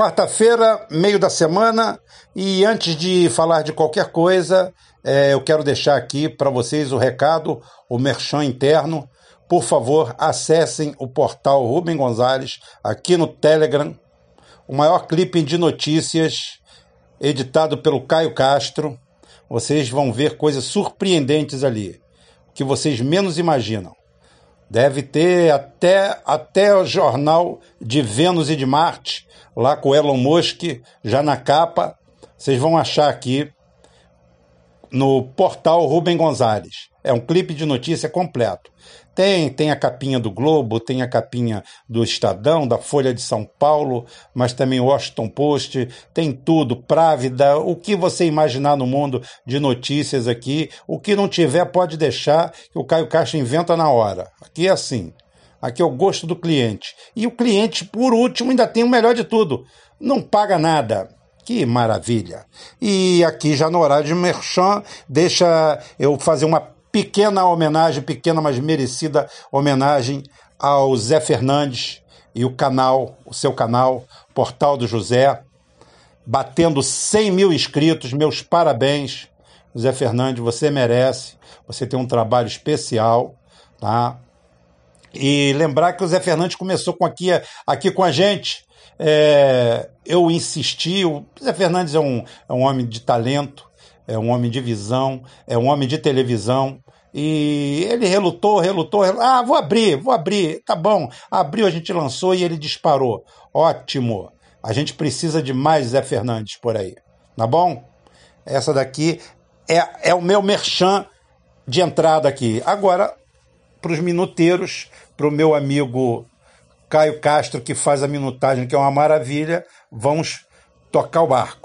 Quarta-feira, meio da semana, e antes de falar de qualquer coisa, é, eu quero deixar aqui para vocês o recado, o merchan interno. Por favor, acessem o portal Rubem Gonzalez aqui no Telegram, o maior clipe de notícias editado pelo Caio Castro. Vocês vão ver coisas surpreendentes ali, que vocês menos imaginam. Deve ter até, até o jornal de Vênus e de Marte lá com Elon Musk já na capa. Vocês vão achar aqui no portal Rubem Gonzalez. É um clipe de notícia completo. Tem, tem a capinha do Globo, tem a capinha do Estadão, da Folha de São Paulo, mas também o Washington Post, tem tudo, Právida, o que você imaginar no mundo de notícias aqui. O que não tiver, pode deixar, que o Caio Caixa inventa na hora. Aqui é assim. Aqui é o gosto do cliente. E o cliente, por último, ainda tem o melhor de tudo: não paga nada. Que maravilha! E aqui já no horário de merchan, deixa eu fazer uma pequena homenagem, pequena, mas merecida homenagem ao Zé Fernandes e o canal, o seu canal, Portal do José, batendo 100 mil inscritos. Meus parabéns, Zé Fernandes, você merece. Você tem um trabalho especial, tá? E lembrar que o Zé Fernandes começou com aqui, aqui com a gente. É, eu insisti, o Zé Fernandes é um, é um homem de talento, é um homem de visão, é um homem de televisão. E ele relutou, relutou, relutou. Ah, vou abrir, vou abrir. Tá bom. Abriu, a gente lançou e ele disparou. Ótimo. A gente precisa de mais Zé Fernandes por aí. Tá bom? Essa daqui é, é o meu merchan de entrada aqui. Agora, para os minuteiros, para o meu amigo Caio Castro, que faz a minutagem, que é uma maravilha, vamos tocar o barco.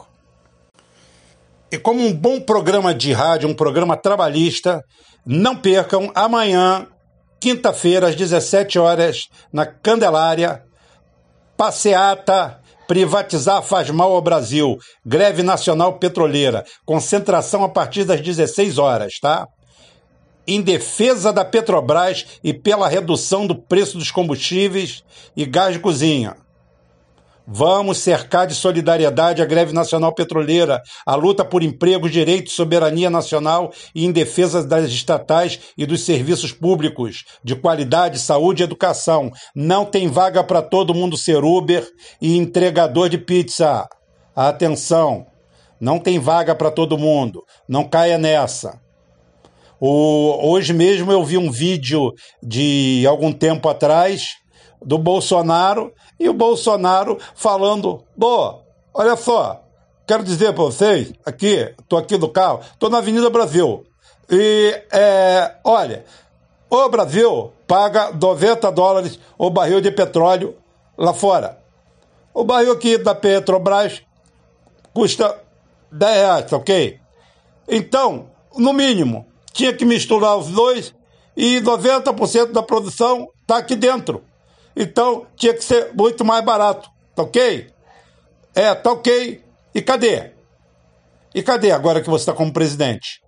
E como um bom programa de rádio, um programa trabalhista, não percam amanhã, quinta-feira, às 17 horas, na Candelária, passeata Privatizar faz mal ao Brasil. Greve Nacional Petroleira. Concentração a partir das 16 horas, tá? em defesa da Petrobras e pela redução do preço dos combustíveis e gás de cozinha. Vamos cercar de solidariedade a greve nacional petroleira, a luta por emprego, direito, soberania nacional e em defesa das estatais e dos serviços públicos de qualidade, saúde e educação. Não tem vaga para todo mundo ser Uber e entregador de pizza. Atenção, não tem vaga para todo mundo. Não caia nessa. O, hoje mesmo eu vi um vídeo de algum tempo atrás do Bolsonaro e o Bolsonaro falando: boa, olha só, quero dizer para vocês, aqui, estou aqui no carro, estou na Avenida Brasil. E, é, olha, o Brasil paga 90 dólares o barril de petróleo lá fora. O barril aqui da Petrobras custa 10 reais, ok? Então, no mínimo, tinha que misturar os dois e 90% da produção está aqui dentro. Então tinha que ser muito mais barato, tá ok? É, tá ok. E cadê? E cadê agora que você está como presidente?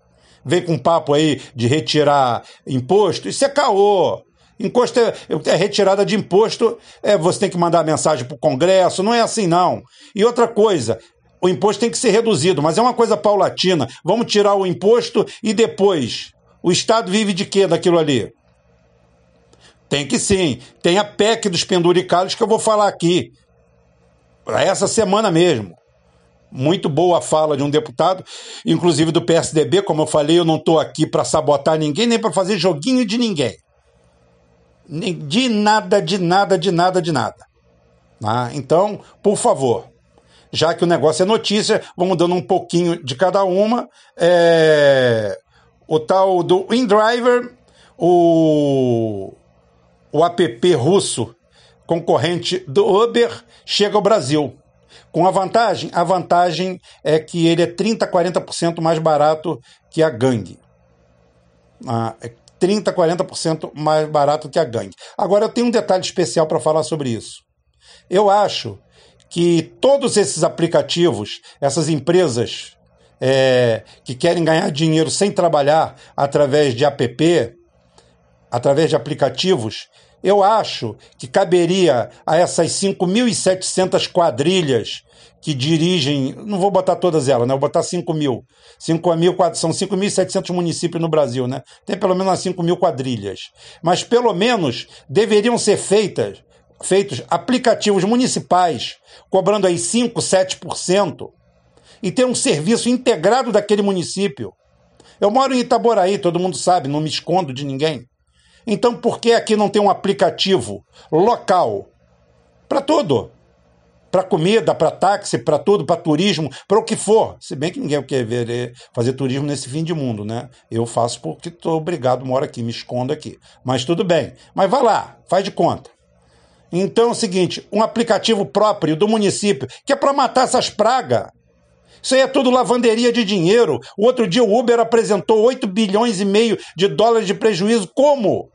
Vem com um papo aí de retirar imposto? Isso é caô. Imposto é, é, retirada de imposto, é, você tem que mandar mensagem para o Congresso, não é assim não. E outra coisa, o imposto tem que ser reduzido, mas é uma coisa paulatina. Vamos tirar o imposto e depois o Estado vive de quê daquilo ali? Tem que sim. Tem a PEC dos penduricalhos que eu vou falar aqui. Essa semana mesmo. Muito boa a fala de um deputado, inclusive do PSDB. Como eu falei, eu não estou aqui para sabotar ninguém, nem para fazer joguinho de ninguém. De nada, de nada, de nada, de nada. Ah, então, por favor, já que o negócio é notícia, vamos dando um pouquinho de cada uma. É... O tal do InDriver, o, o app russo concorrente do Uber, chega ao Brasil. Com a vantagem? A vantagem é que ele é 30%, 40% mais barato que a gangue. Ah, é 30%, 40% mais barato que a gangue. Agora, eu tenho um detalhe especial para falar sobre isso. Eu acho que todos esses aplicativos, essas empresas é, que querem ganhar dinheiro sem trabalhar através de app, através de aplicativos, eu acho que caberia a essas 5.700 quadrilhas que dirigem, não vou botar todas elas, né? vou botar 5 mil. 5 mil são 5.700 municípios no Brasil, né? Tem pelo menos umas 5 mil quadrilhas. Mas pelo menos deveriam ser feitas, feitos aplicativos municipais, cobrando aí 5, 7%, e ter um serviço integrado daquele município. Eu moro em Itaboraí, todo mundo sabe, não me escondo de ninguém. Então por que aqui não tem um aplicativo local para tudo? Para comida, para táxi, para tudo, para turismo, para o que for. Se bem que ninguém quer ver, é, fazer turismo nesse fim de mundo, né? Eu faço porque estou obrigado, moro aqui, me escondo aqui. Mas tudo bem. Mas vai lá, faz de conta. Então é o seguinte: um aplicativo próprio do município, que é para matar essas pragas. Isso aí é tudo lavanderia de dinheiro. O outro dia o Uber apresentou 8 bilhões e meio de dólares de prejuízo. Como?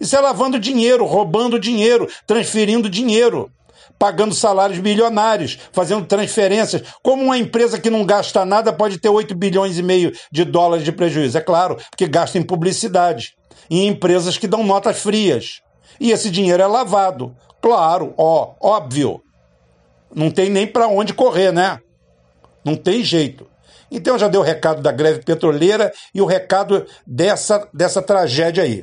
Isso é lavando dinheiro, roubando dinheiro, transferindo dinheiro, pagando salários bilionários, fazendo transferências. Como uma empresa que não gasta nada pode ter 8 bilhões e meio de dólares de prejuízo? É claro, porque gasta em publicidade, em empresas que dão notas frias. E esse dinheiro é lavado. Claro, ó, óbvio. Não tem nem para onde correr, né? Não tem jeito. Então já deu o recado da greve petroleira e o recado dessa, dessa tragédia aí.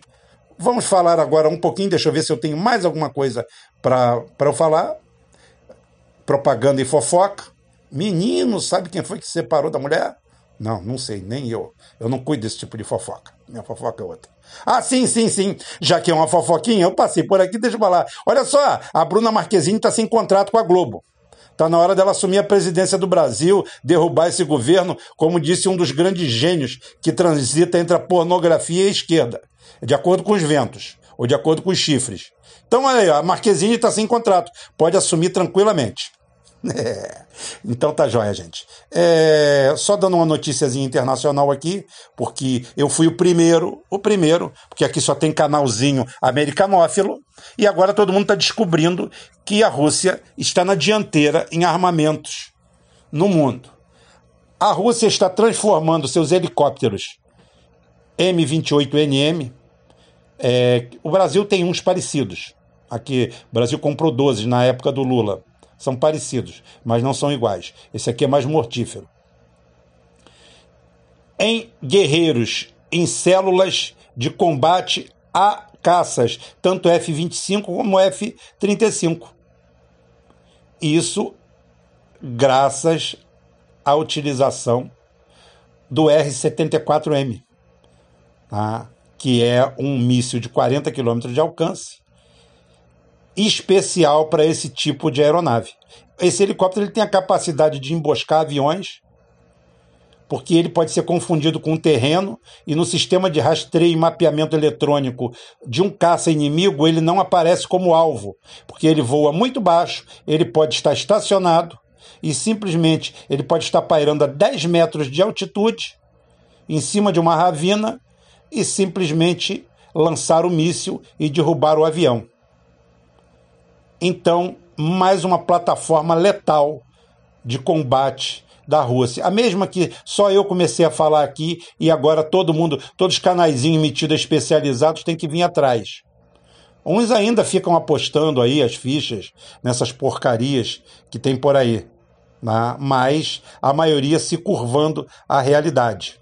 Vamos falar agora um pouquinho, deixa eu ver se eu tenho mais alguma coisa para eu falar. Propaganda e fofoca. Menino, sabe quem foi que se separou da mulher? Não, não sei, nem eu. Eu não cuido desse tipo de fofoca. Minha fofoca é outra. Ah, sim, sim, sim. Já que é uma fofoquinha, eu passei por aqui, deixa eu falar. Olha só, a Bruna Marquezine está sem contrato com a Globo. Está na hora dela assumir a presidência do Brasil, derrubar esse governo, como disse um dos grandes gênios que transita entre a pornografia e a esquerda de acordo com os ventos, ou de acordo com os chifres. Então, olha aí, a Marquezine está sem contrato, pode assumir tranquilamente. É. Então tá jóia, gente. É, só dando uma notíciazinha internacional aqui, porque eu fui o primeiro, o primeiro, porque aqui só tem canalzinho americanófilo, e agora todo mundo está descobrindo que a Rússia está na dianteira em armamentos no mundo. A Rússia está transformando seus helicópteros M28NM é, o Brasil tem uns parecidos. Aqui, o Brasil comprou 12 na época do Lula. São parecidos, mas não são iguais. Esse aqui é mais mortífero. Em guerreiros, em células de combate a caças, tanto F-25 como F-35. Isso graças à utilização do R-74M. Tá? Que é um míssil de 40 km de alcance, especial para esse tipo de aeronave. Esse helicóptero ele tem a capacidade de emboscar aviões, porque ele pode ser confundido com um terreno e no sistema de rastreio e mapeamento eletrônico de um caça inimigo ele não aparece como alvo, porque ele voa muito baixo, ele pode estar estacionado e simplesmente ele pode estar pairando a 10 metros de altitude em cima de uma ravina e simplesmente lançar o míssil e derrubar o avião. Então, mais uma plataforma letal de combate da Rússia. A mesma que só eu comecei a falar aqui e agora todo mundo, todos os canaizinhos metidos especializados têm que vir atrás. Uns ainda ficam apostando aí as fichas nessas porcarias que tem por aí, né? mas a maioria se curvando à realidade.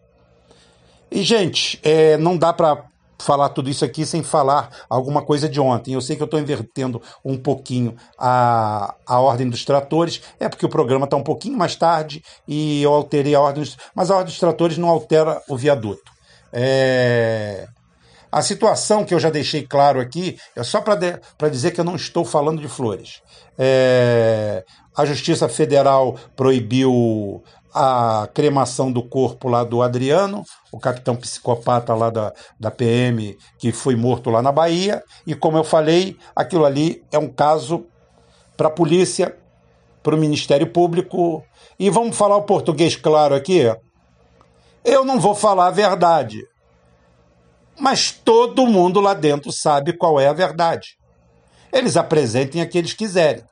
E, gente, é, não dá para falar tudo isso aqui sem falar alguma coisa de ontem. Eu sei que eu estou invertendo um pouquinho a, a ordem dos tratores, é porque o programa está um pouquinho mais tarde e eu alterei a ordem, dos, mas a ordem dos tratores não altera o viaduto. É... A situação que eu já deixei claro aqui é só para dizer que eu não estou falando de flores. É... A Justiça Federal proibiu a cremação do corpo lá do Adriano, o capitão psicopata lá da, da PM, que foi morto lá na Bahia. E como eu falei, aquilo ali é um caso para a polícia, para o Ministério Público. E vamos falar o português claro aqui. Eu não vou falar a verdade, mas todo mundo lá dentro sabe qual é a verdade. Eles apresentem a que eles quiserem.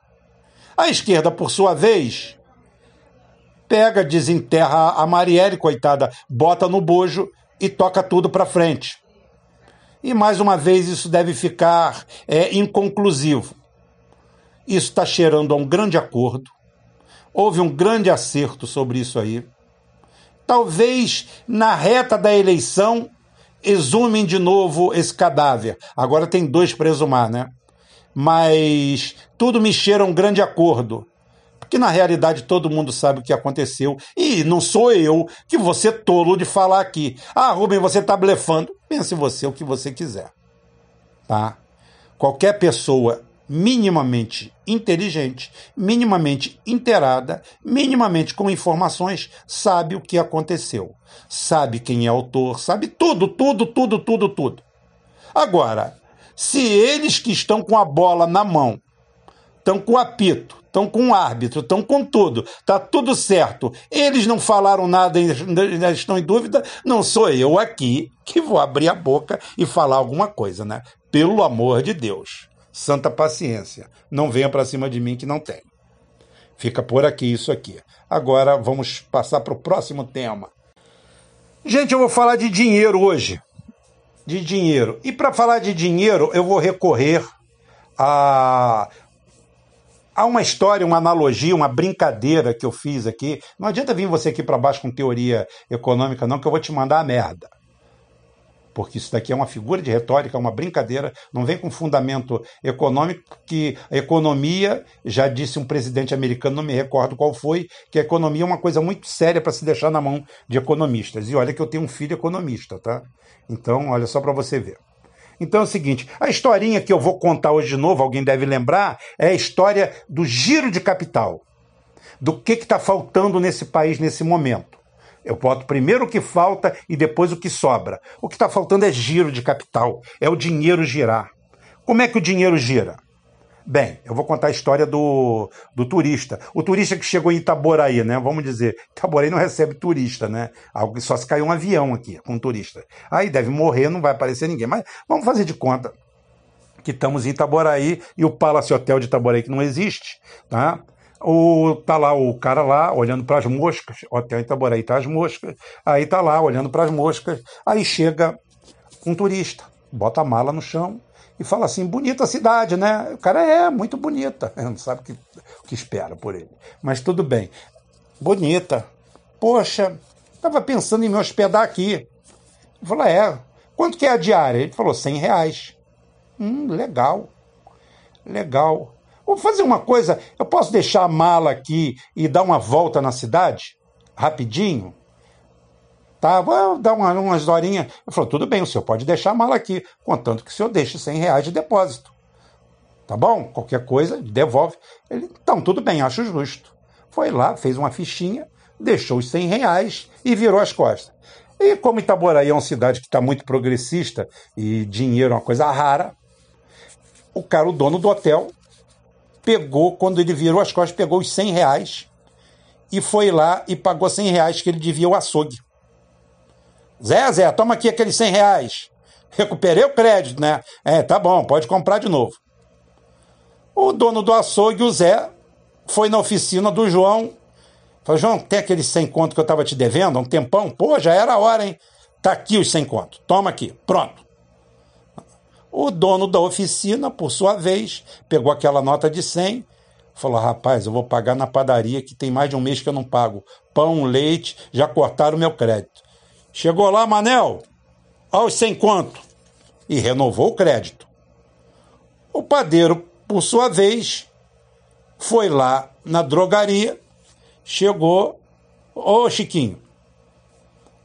A esquerda, por sua vez, pega, desenterra a Marielle, coitada, bota no bojo e toca tudo para frente. E mais uma vez isso deve ficar é, inconclusivo. Isso está cheirando a um grande acordo. Houve um grande acerto sobre isso aí. Talvez na reta da eleição exumem de novo esse cadáver. Agora tem dois para exumar, né? Mas tudo me cheira a um grande acordo. Porque na realidade todo mundo sabe o que aconteceu. E não sou eu que você tolo de falar aqui. Ah, Rubem, você está blefando. Pense você o que você quiser. Tá? Qualquer pessoa minimamente inteligente, minimamente inteirada, minimamente com informações, sabe o que aconteceu. Sabe quem é autor, sabe tudo, tudo, tudo, tudo, tudo. Agora, se eles que estão com a bola na mão, estão com o apito, estão com o árbitro, estão com tudo, tá tudo certo. Eles não falaram nada, ainda estão em dúvida, não sou eu aqui que vou abrir a boca e falar alguma coisa, né? Pelo amor de Deus santa paciência. Não venha para cima de mim que não tem. Fica por aqui isso aqui. Agora vamos passar para o próximo tema. Gente, eu vou falar de dinheiro hoje. De dinheiro. E para falar de dinheiro, eu vou recorrer a há uma história, uma analogia, uma brincadeira que eu fiz aqui. Não adianta vir você aqui para baixo com teoria econômica, não, que eu vou te mandar a merda porque isso daqui é uma figura de retórica, é uma brincadeira, não vem com fundamento econômico, que a economia, já disse um presidente americano, não me recordo qual foi, que a economia é uma coisa muito séria para se deixar na mão de economistas. E olha que eu tenho um filho economista, tá? Então, olha só para você ver. Então é o seguinte: a historinha que eu vou contar hoje de novo, alguém deve lembrar, é a história do giro de capital. Do que está faltando nesse país nesse momento. Eu boto primeiro o que falta e depois o que sobra. O que está faltando é giro de capital, é o dinheiro girar. Como é que o dinheiro gira? Bem, eu vou contar a história do, do turista. O turista que chegou em Itaboraí, né? Vamos dizer, Itaboraí não recebe turista, né? Algo só se caiu um avião aqui com um turista. Aí deve morrer, não vai aparecer ninguém. Mas vamos fazer de conta que estamos em Itaboraí e o Palace Hotel de Itaboraí que não existe, tá? O, tá lá o cara lá olhando para as moscas, hotel Itaboraí tá as moscas, aí tá lá olhando para as moscas, aí chega um turista, bota a mala no chão e fala assim, bonita cidade, né? O cara é muito bonita, não sabe o que, que espera por ele, mas tudo bem, bonita, poxa, estava pensando em me hospedar aqui. Ele falou, é, quanto que é a diária? Ele falou, 100 reais. Hum, legal, legal. Vamos fazer uma coisa, eu posso deixar a mala aqui e dar uma volta na cidade? Rapidinho? Tá, vou dar uma, umas horinhas. Ele falou, tudo bem, o senhor pode deixar a mala aqui, contanto que o senhor deixe 100 reais de depósito. Tá bom? Qualquer coisa, devolve. Ele, então, tudo bem, acho justo. Foi lá, fez uma fichinha, deixou os 100 reais e virou as costas. E como Itaboraí é uma cidade que está muito progressista e dinheiro é uma coisa rara, o cara, o dono do hotel, pegou, quando ele virou as costas, pegou os 100 reais e foi lá e pagou 100 reais que ele devia o açougue. Zé, Zé, toma aqui aqueles 100 reais. Recuperei o crédito, né? É, tá bom, pode comprar de novo. O dono do açougue, o Zé, foi na oficina do João. Falou, João, tem aqueles 100 conto que eu estava te devendo há um tempão? Pô, já era a hora, hein? Tá aqui os 100 conto. Toma aqui. Pronto. O dono da oficina, por sua vez, pegou aquela nota de 100, falou: rapaz, eu vou pagar na padaria que tem mais de um mês que eu não pago. Pão, leite, já cortaram o meu crédito. Chegou lá, Manel, aos 100 conto, e renovou o crédito. O padeiro, por sua vez, foi lá na drogaria, chegou, ô Chiquinho,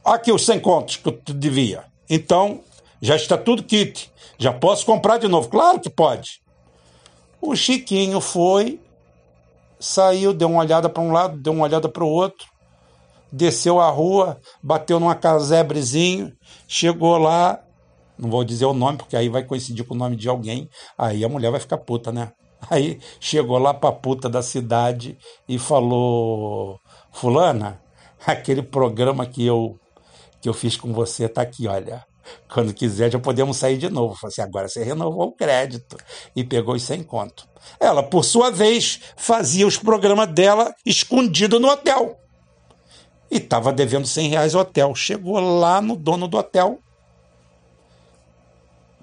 aqui os 100 contos que eu te devia. Então, já está tudo kit. Já posso comprar de novo? Claro que pode. O Chiquinho foi, saiu, deu uma olhada para um lado, deu uma olhada para o outro, desceu a rua, bateu numa casebrezinho, chegou lá, não vou dizer o nome, porque aí vai coincidir com o nome de alguém, aí a mulher vai ficar puta, né? Aí chegou lá pra puta da cidade e falou: Fulana, aquele programa que eu, que eu fiz com você tá aqui, olha. Quando quiser, já podemos sair de novo. Falei assim, agora você renovou o crédito. E pegou os 100 conto. Ela, por sua vez, fazia os programas dela escondido no hotel. E estava devendo 100 reais ao hotel. Chegou lá no dono do hotel.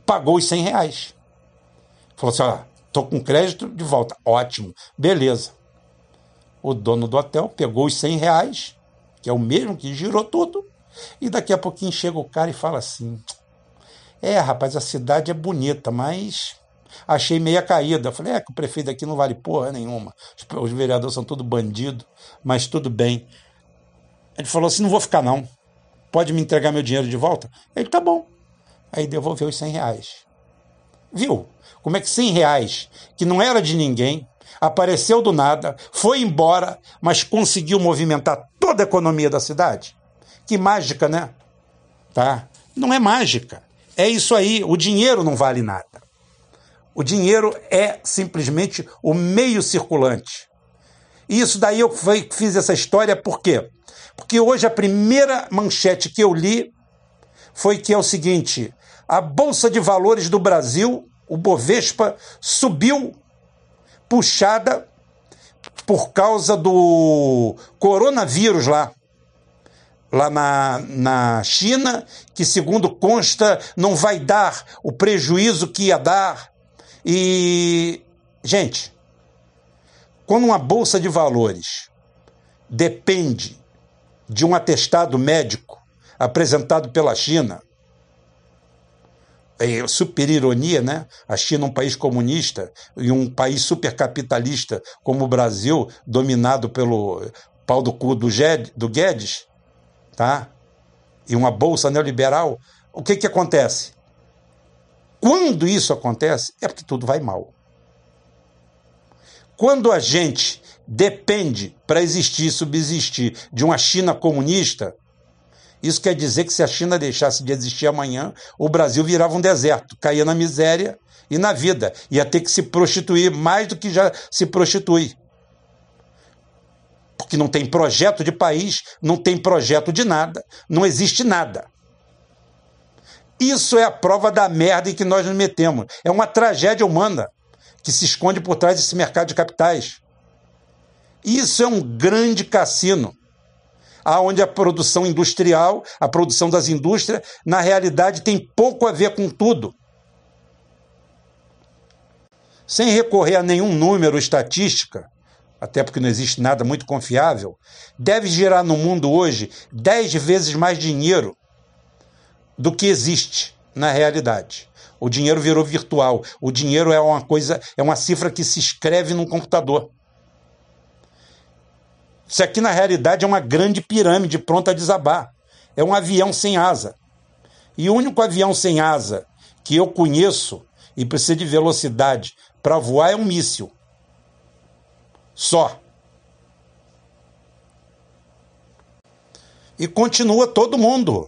pagou os 100 reais. Falou assim: ó, tô com crédito de volta. Ótimo, beleza. O dono do hotel pegou os 100 reais, que é o mesmo que girou tudo, e daqui a pouquinho chega o cara e fala assim: É, rapaz, a cidade é bonita, mas achei meia caída. Falei: É, que o prefeito aqui não vale porra nenhuma. Os vereadores são tudo bandido, mas tudo bem. Ele falou assim: Não vou ficar não. Pode me entregar meu dinheiro de volta? Ele: Tá bom. Aí devolveu os 100 reais. Viu? Como é que 100 reais, que não era de ninguém, apareceu do nada, foi embora, mas conseguiu movimentar toda a economia da cidade? Que mágica, né? Tá? Não é mágica. É isso aí. O dinheiro não vale nada. O dinheiro é simplesmente o meio circulante. E isso daí eu fiz essa história por quê? Porque hoje a primeira manchete que eu li foi que é o seguinte: a Bolsa de Valores do Brasil, o Bovespa, subiu puxada por causa do coronavírus lá. Lá na, na China, que segundo consta, não vai dar o prejuízo que ia dar. E, gente, quando uma bolsa de valores depende de um atestado médico apresentado pela China, é super ironia, né? A China, um país comunista e um país supercapitalista como o Brasil, dominado pelo pau do cu do, do Guedes, tá? E uma bolsa neoliberal, o que que acontece? Quando isso acontece, é porque tudo vai mal. Quando a gente depende para existir e subsistir de uma China comunista, isso quer dizer que se a China deixasse de existir amanhã, o Brasil virava um deserto, caía na miséria e na vida. Ia ter que se prostituir mais do que já se prostitui. Porque não tem projeto de país, não tem projeto de nada, não existe nada. Isso é a prova da merda em que nós nos metemos. É uma tragédia humana que se esconde por trás desse mercado de capitais. Isso é um grande cassino aonde a produção industrial, a produção das indústrias, na realidade tem pouco a ver com tudo. Sem recorrer a nenhum número estatística, até porque não existe nada muito confiável, deve gerar no mundo hoje dez vezes mais dinheiro do que existe na realidade. O dinheiro virou virtual. O dinheiro é uma coisa, é uma cifra que se escreve num computador. Isso aqui, na realidade, é uma grande pirâmide pronta a desabar. É um avião sem asa. E o único avião sem asa que eu conheço e precisa de velocidade para voar é um míssil. Só. E continua todo mundo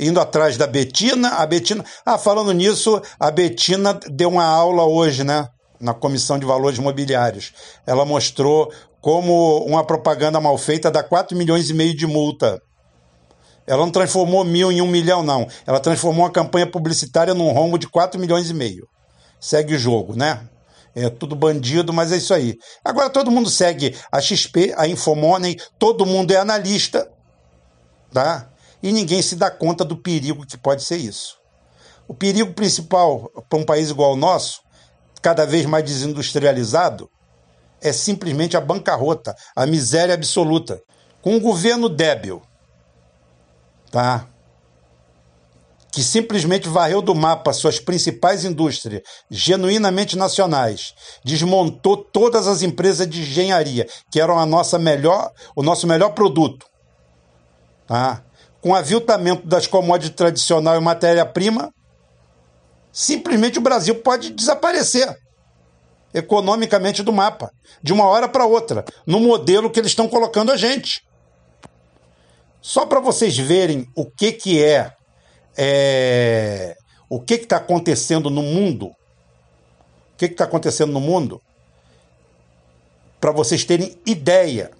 indo atrás da Betina. A Betina. Ah, falando nisso, a Betina deu uma aula hoje, né? Na Comissão de Valores Mobiliários. Ela mostrou como uma propaganda mal feita dá 4 milhões e meio de multa. Ela não transformou mil em um milhão, não. Ela transformou uma campanha publicitária num rombo de 4 milhões e meio. Segue o jogo, né? É tudo bandido, mas é isso aí. Agora todo mundo segue a XP, a Infomoney, todo mundo é analista, tá? E ninguém se dá conta do perigo que pode ser isso. O perigo principal para um país igual ao nosso, cada vez mais desindustrializado, é simplesmente a bancarrota, a miséria absoluta. Com um governo débil, tá? que simplesmente varreu do mapa suas principais indústrias, genuinamente nacionais, desmontou todas as empresas de engenharia, que eram a nossa melhor, o nosso melhor produto. Tá? Com aviltamento das commodities tradicionais e matéria-prima, simplesmente o Brasil pode desaparecer economicamente do mapa, de uma hora para outra, no modelo que eles estão colocando a gente. Só para vocês verem o que, que é, é o que está acontecendo no mundo, o que está acontecendo no mundo, para vocês terem ideia.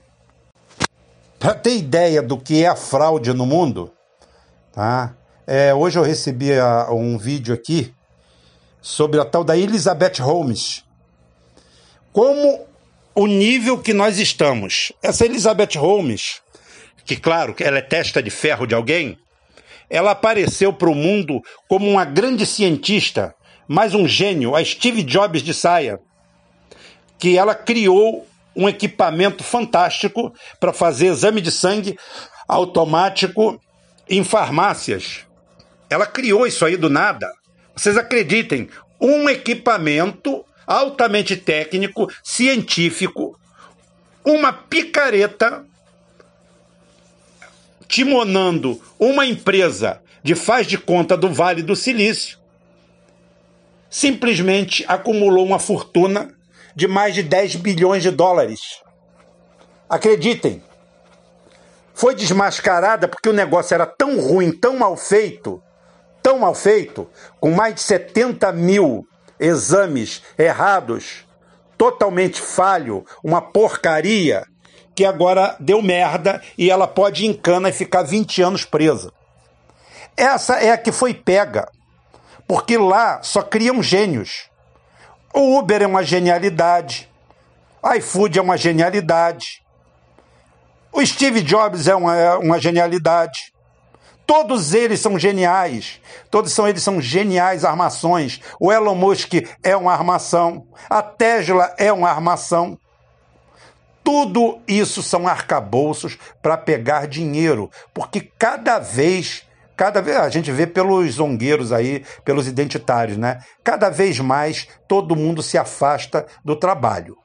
Para ter ideia do que é a fraude no mundo, tá? É, hoje eu recebi a, um vídeo aqui sobre a tal da Elizabeth Holmes, como o nível que nós estamos. Essa Elizabeth Holmes, que claro, ela é testa de ferro de alguém, ela apareceu para o mundo como uma grande cientista mais um gênio, a Steve Jobs de saia, que ela criou um equipamento fantástico para fazer exame de sangue automático em farmácias. Ela criou isso aí do nada. Vocês acreditem, um equipamento altamente técnico, científico, uma picareta timonando uma empresa de faz de conta do Vale do Silício, simplesmente acumulou uma fortuna de mais de 10 bilhões de dólares. Acreditem, foi desmascarada porque o negócio era tão ruim, tão mal feito, tão mal feito, com mais de 70 mil exames errados, totalmente falho, uma porcaria, que agora deu merda e ela pode ir em cana e ficar 20 anos presa. Essa é a que foi pega, porque lá só criam gênios. O Uber é uma genialidade, a iFood é uma genialidade, o Steve Jobs é uma, é uma genialidade. Todos eles são geniais. Todos são eles são geniais armações. O Elon Musk é uma armação. A Tesla é uma armação. Tudo isso são arcabouços para pegar dinheiro, porque cada vez cada vez a gente vê pelos zongueiros aí, pelos identitários, né? Cada vez mais todo mundo se afasta do trabalho.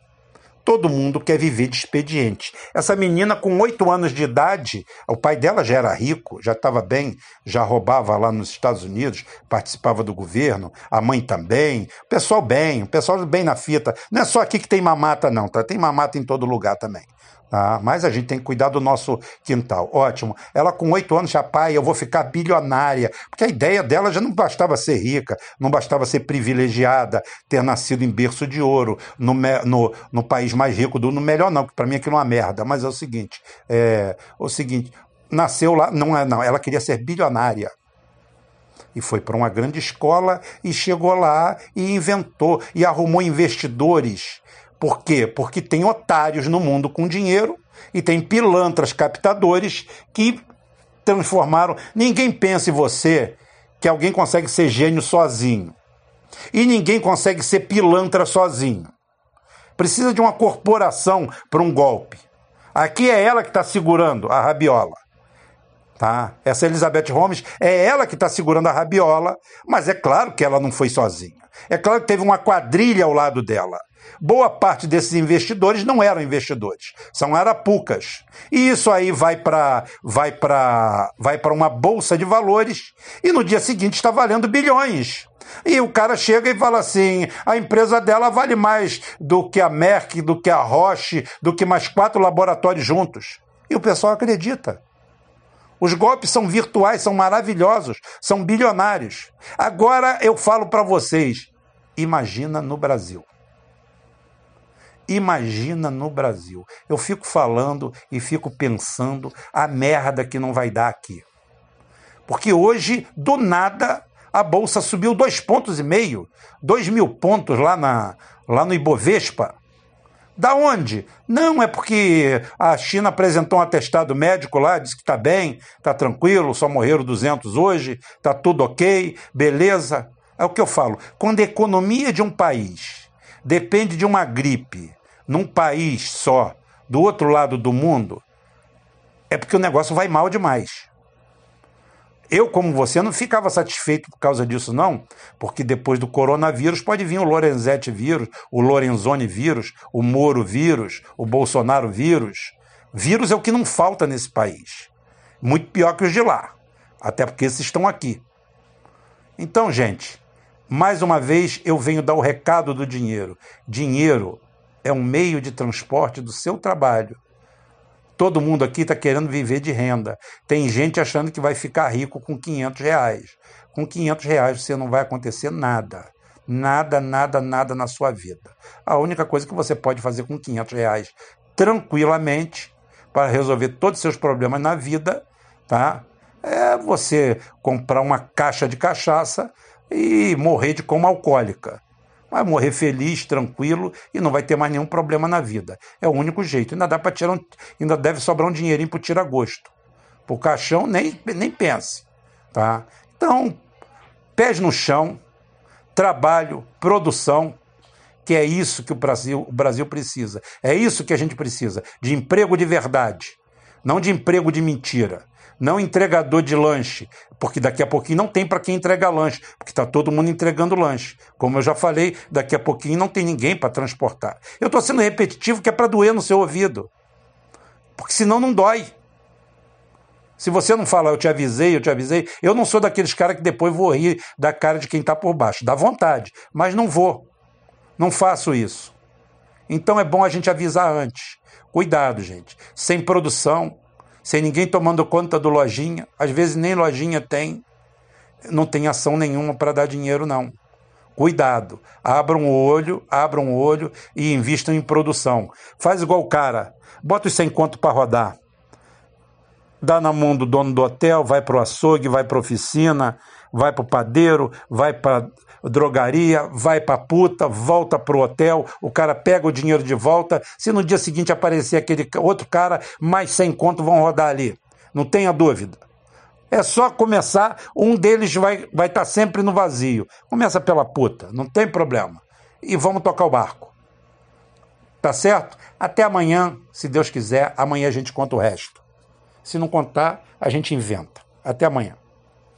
Todo mundo quer viver de expediente. Essa menina, com oito anos de idade, o pai dela já era rico, já estava bem, já roubava lá nos Estados Unidos, participava do governo, a mãe também, o pessoal bem, o pessoal bem na fita. Não é só aqui que tem mamata, não, tá? Tem mamata em todo lugar também. Ah, mas a gente tem que cuidar do nosso quintal. Ótimo. Ela com oito anos já, pai, eu vou ficar bilionária. Porque a ideia dela já não bastava ser rica, não bastava ser privilegiada, ter nascido em berço de ouro, no, no, no país mais rico do no melhor não, que para mim aquilo é uma merda. Mas é o seguinte, é o seguinte, nasceu lá, não é não, ela queria ser bilionária e foi para uma grande escola e chegou lá e inventou e arrumou investidores por quê? Porque tem otários no mundo com dinheiro e tem pilantras captadores que transformaram. Ninguém pensa em você que alguém consegue ser gênio sozinho. E ninguém consegue ser pilantra sozinho. Precisa de uma corporação para um golpe. Aqui é ela que está segurando a rabiola. Tá? Essa Elizabeth Holmes é ela que está segurando a rabiola, mas é claro que ela não foi sozinha. É claro que teve uma quadrilha ao lado dela. Boa parte desses investidores não eram investidores, são arapucas. E isso aí vai para vai para vai para uma bolsa de valores e no dia seguinte está valendo bilhões. E o cara chega e fala assim: a empresa dela vale mais do que a Merck, do que a Roche, do que mais quatro laboratórios juntos. E o pessoal acredita. Os golpes são virtuais, são maravilhosos, são bilionários. Agora eu falo para vocês: imagina no Brasil. Imagina no Brasil. Eu fico falando e fico pensando a merda que não vai dar aqui. Porque hoje, do nada, a bolsa subiu dois pontos e meio, dois mil pontos lá, na, lá no Ibovespa. Da onde? Não, é porque a China apresentou um atestado médico lá, disse que está bem, está tranquilo, só morreram 200 hoje, está tudo ok, beleza. É o que eu falo. Quando a economia de um país depende de uma gripe num país só, do outro lado do mundo, é porque o negócio vai mal demais. Eu, como você, não ficava satisfeito por causa disso, não, porque depois do coronavírus pode vir o Lorenzetti vírus, o Lorenzoni vírus, o Moro vírus, o Bolsonaro vírus. Vírus é o que não falta nesse país. Muito pior que os de lá, até porque esses estão aqui. Então, gente, mais uma vez eu venho dar o recado do dinheiro. Dinheiro é um meio de transporte do seu trabalho. Todo mundo aqui está querendo viver de renda. Tem gente achando que vai ficar rico com 500 reais. Com 500 reais você não vai acontecer nada. Nada, nada, nada na sua vida. A única coisa que você pode fazer com 500 reais tranquilamente para resolver todos os seus problemas na vida, tá? É você comprar uma caixa de cachaça e morrer de coma alcoólica. Vai morrer feliz, tranquilo e não vai ter mais nenhum problema na vida. É o único jeito. Ainda dá para tirar um, ainda deve sobrar um dinheirinho para tirar gosto. O caixão, nem, nem pense. Tá? Então, pés no chão, trabalho, produção, que é isso que o Brasil, o Brasil precisa. É isso que a gente precisa, de emprego de verdade, não de emprego de mentira. Não entregador de lanche, porque daqui a pouquinho não tem para quem entregar lanche, porque está todo mundo entregando lanche. Como eu já falei, daqui a pouquinho não tem ninguém para transportar. Eu estou sendo repetitivo que é para doer no seu ouvido, porque senão não dói. Se você não fala, eu te avisei, eu te avisei, eu não sou daqueles caras que depois vou rir da cara de quem está por baixo. Dá vontade, mas não vou. Não faço isso. Então é bom a gente avisar antes. Cuidado, gente. Sem produção, sem ninguém tomando conta do lojinha, às vezes nem lojinha tem, não tem ação nenhuma para dar dinheiro, não. Cuidado, abram o olho, abram o olho e invistam em produção. Faz igual o cara, bota os 100 conto para rodar. Dá na mão do dono do hotel, vai para o açougue, vai para oficina, vai para o padeiro, vai para drogaria, vai para puta, volta pro hotel, o cara pega o dinheiro de volta. Se no dia seguinte aparecer aquele outro cara, mais 100 conto vão rodar ali. Não tenha dúvida. É só começar, um deles vai estar vai tá sempre no vazio. Começa pela puta, não tem problema. E vamos tocar o barco. Tá certo? Até amanhã, se Deus quiser, amanhã a gente conta o resto. Se não contar, a gente inventa. Até amanhã.